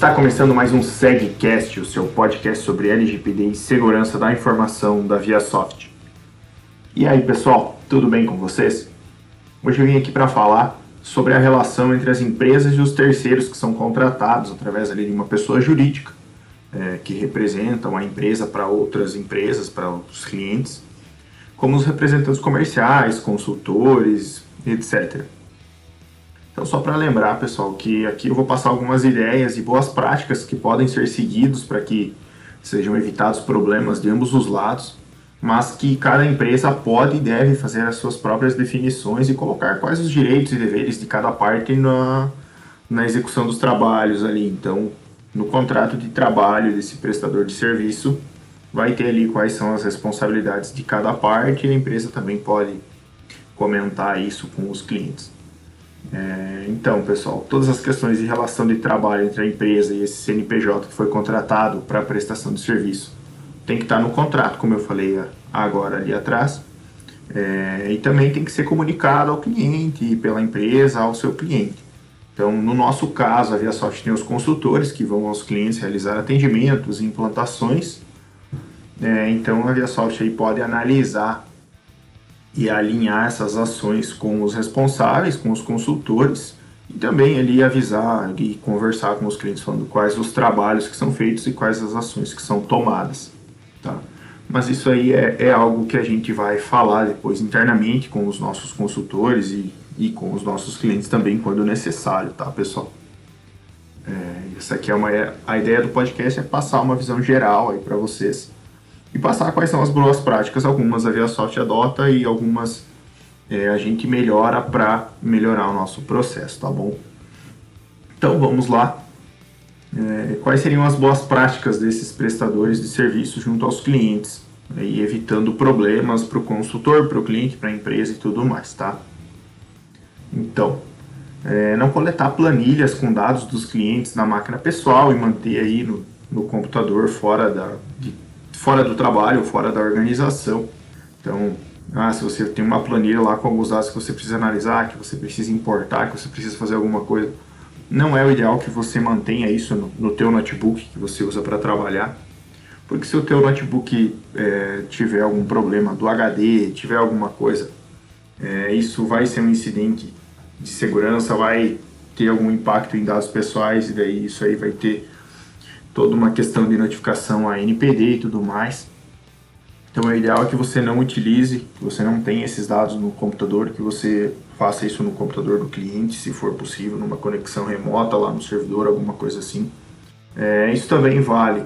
Está começando mais um SegCast, o seu podcast sobre LGPD e segurança da informação da ViaSoft. E aí, pessoal, tudo bem com vocês? Hoje eu vim aqui para falar sobre a relação entre as empresas e os terceiros que são contratados através ali de uma pessoa jurídica é, que representam a empresa para outras empresas, para outros clientes, como os representantes comerciais, consultores, etc. Então, só para lembrar, pessoal, que aqui eu vou passar algumas ideias e boas práticas que podem ser seguidos para que sejam evitados problemas de ambos os lados, mas que cada empresa pode e deve fazer as suas próprias definições e colocar quais os direitos e deveres de cada parte na, na execução dos trabalhos ali. Então, no contrato de trabalho desse prestador de serviço, vai ter ali quais são as responsabilidades de cada parte e a empresa também pode comentar isso com os clientes. É, então, pessoal, todas as questões de relação de trabalho entre a empresa e esse CNPJ que foi contratado para prestação de serviço tem que estar no contrato, como eu falei agora ali atrás. É, e também tem que ser comunicado ao cliente, pela empresa, ao seu cliente. Então, no nosso caso, a ViaSoft tem os consultores que vão aos clientes realizar atendimentos e implantações. É, então, a ViaSoft aí pode analisar e alinhar essas ações com os responsáveis, com os consultores e também ali avisar e conversar com os clientes falando quais os trabalhos que são feitos e quais as ações que são tomadas, tá? Mas isso aí é, é algo que a gente vai falar depois internamente com os nossos consultores e, e com os nossos clientes também quando necessário, tá, pessoal? É, essa aqui é uma a ideia do podcast é passar uma visão geral aí para vocês e passar quais são as boas práticas. Algumas a ViaSoft adota e algumas é, a gente melhora para melhorar o nosso processo, tá bom? Então vamos lá. É, quais seriam as boas práticas desses prestadores de serviços junto aos clientes? Né, e evitando problemas para o consultor, para o cliente, para a empresa e tudo mais, tá? Então, é, não coletar planilhas com dados dos clientes na máquina pessoal e manter aí no, no computador fora da, de fora do trabalho, fora da organização. Então, ah, se você tem uma planilha lá com alguns dados que você precisa analisar, que você precisa importar, que você precisa fazer alguma coisa, não é o ideal que você mantenha isso no, no teu notebook que você usa para trabalhar, porque se o teu notebook é, tiver algum problema do HD, tiver alguma coisa, é, isso vai ser um incidente de segurança, vai ter algum impacto em dados pessoais e daí isso aí vai ter toda uma questão de notificação a NPD e tudo mais. Então, o ideal é que você não utilize, que você não tenha esses dados no computador, que você faça isso no computador do cliente, se for possível, numa conexão remota lá no servidor, alguma coisa assim. É, isso também vale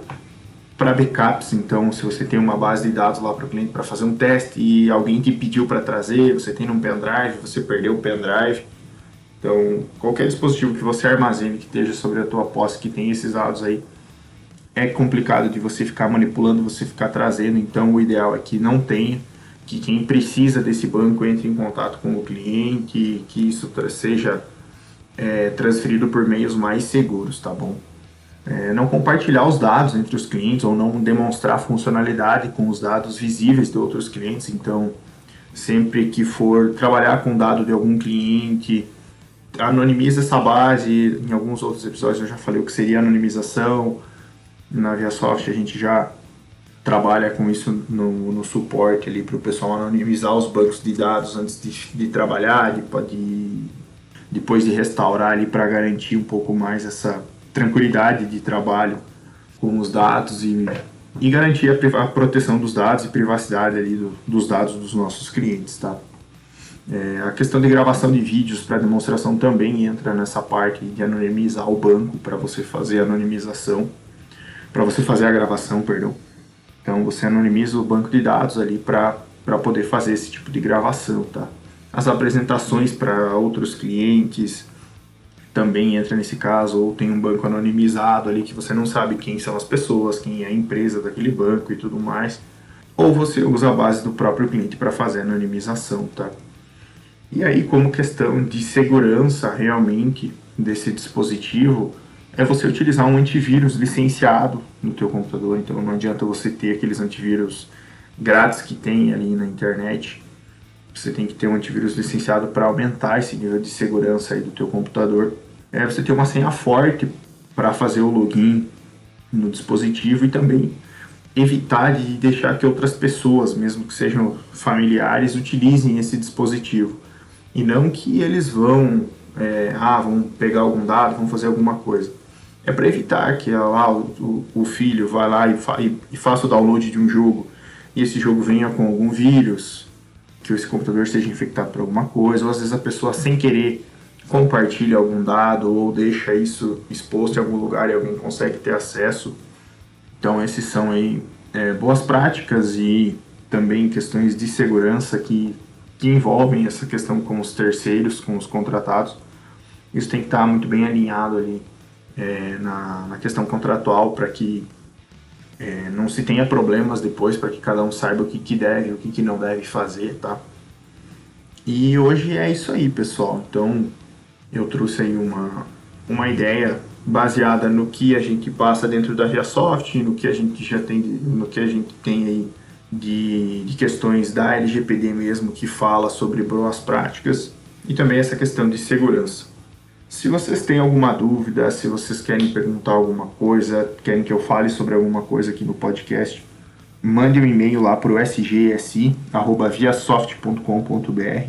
para backups, então se você tem uma base de dados lá para o cliente para fazer um teste e alguém te pediu para trazer, você tem num pendrive, você perdeu o pendrive. Então, qualquer dispositivo que você armazene que esteja sobre a tua posse que tem esses dados aí, é complicado de você ficar manipulando, você ficar trazendo, então o ideal é que não tenha, que quem precisa desse banco entre em contato com o cliente, que isso seja é, transferido por meios mais seguros, tá bom? É, não compartilhar os dados entre os clientes ou não demonstrar funcionalidade com os dados visíveis de outros clientes, então sempre que for trabalhar com dado de algum cliente, anonimiza essa base, em alguns outros episódios eu já falei o que seria anonimização, na ViaSoft a gente já trabalha com isso no, no suporte ali para o pessoal anonimizar os bancos de dados antes de, de trabalhar, de, de, depois de restaurar ali para garantir um pouco mais essa tranquilidade de trabalho com os dados e, e garantir a, a proteção dos dados e privacidade ali do, dos dados dos nossos clientes, tá? É, a questão de gravação de vídeos para demonstração também entra nessa parte de anonimizar o banco para você fazer anonimização para você fazer a gravação, perdão. Então você anonimiza o banco de dados ali para poder fazer esse tipo de gravação, tá? As apresentações para outros clientes também entra nesse caso, ou tem um banco anonimizado ali que você não sabe quem são as pessoas, quem é a empresa daquele banco e tudo mais. Ou você usa a base do próprio cliente para fazer anonimização, tá? E aí, como questão de segurança realmente desse dispositivo, é você utilizar um antivírus licenciado no teu computador. Então não adianta você ter aqueles antivírus grátis que tem ali na internet. Você tem que ter um antivírus licenciado para aumentar esse nível de segurança aí do teu computador. É você ter uma senha forte para fazer o login no dispositivo e também evitar de deixar que outras pessoas, mesmo que sejam familiares, utilizem esse dispositivo. E não que eles vão, é, ah, vão pegar algum dado, vão fazer alguma coisa. É para evitar que ah, o, o, filho vá lá e, fa e, faça o download de um jogo e esse jogo venha com algum vírus, que esse computador esteja infectado por alguma coisa, ou às vezes a pessoa sem querer compartilha algum dado ou deixa isso exposto em algum lugar e alguém consegue ter acesso. Então esses são aí é, boas práticas e também questões de segurança que, que envolvem essa questão com os terceiros, com os contratados. Isso tem que estar muito bem alinhado ali é, na, na questão contratual para que é, não se tenha problemas depois, para que cada um saiba o que, que deve e o que, que não deve fazer, tá? E hoje é isso aí, pessoal. Então, eu trouxe aí uma, uma ideia baseada no que a gente passa dentro da ViaSoft, no que a gente já tem, no que a gente tem aí de, de questões da LGPD mesmo, que fala sobre boas práticas e também essa questão de segurança. Se vocês têm alguma dúvida, se vocês querem perguntar alguma coisa, querem que eu fale sobre alguma coisa aqui no podcast, mande um e-mail lá para o sgsi.viasoft.com.br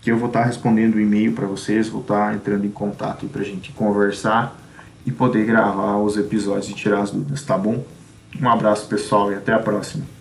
que eu vou estar respondendo o e-mail para vocês, vou estar entrando em contato para a gente conversar e poder gravar os episódios e tirar as dúvidas, tá bom? Um abraço pessoal e até a próxima.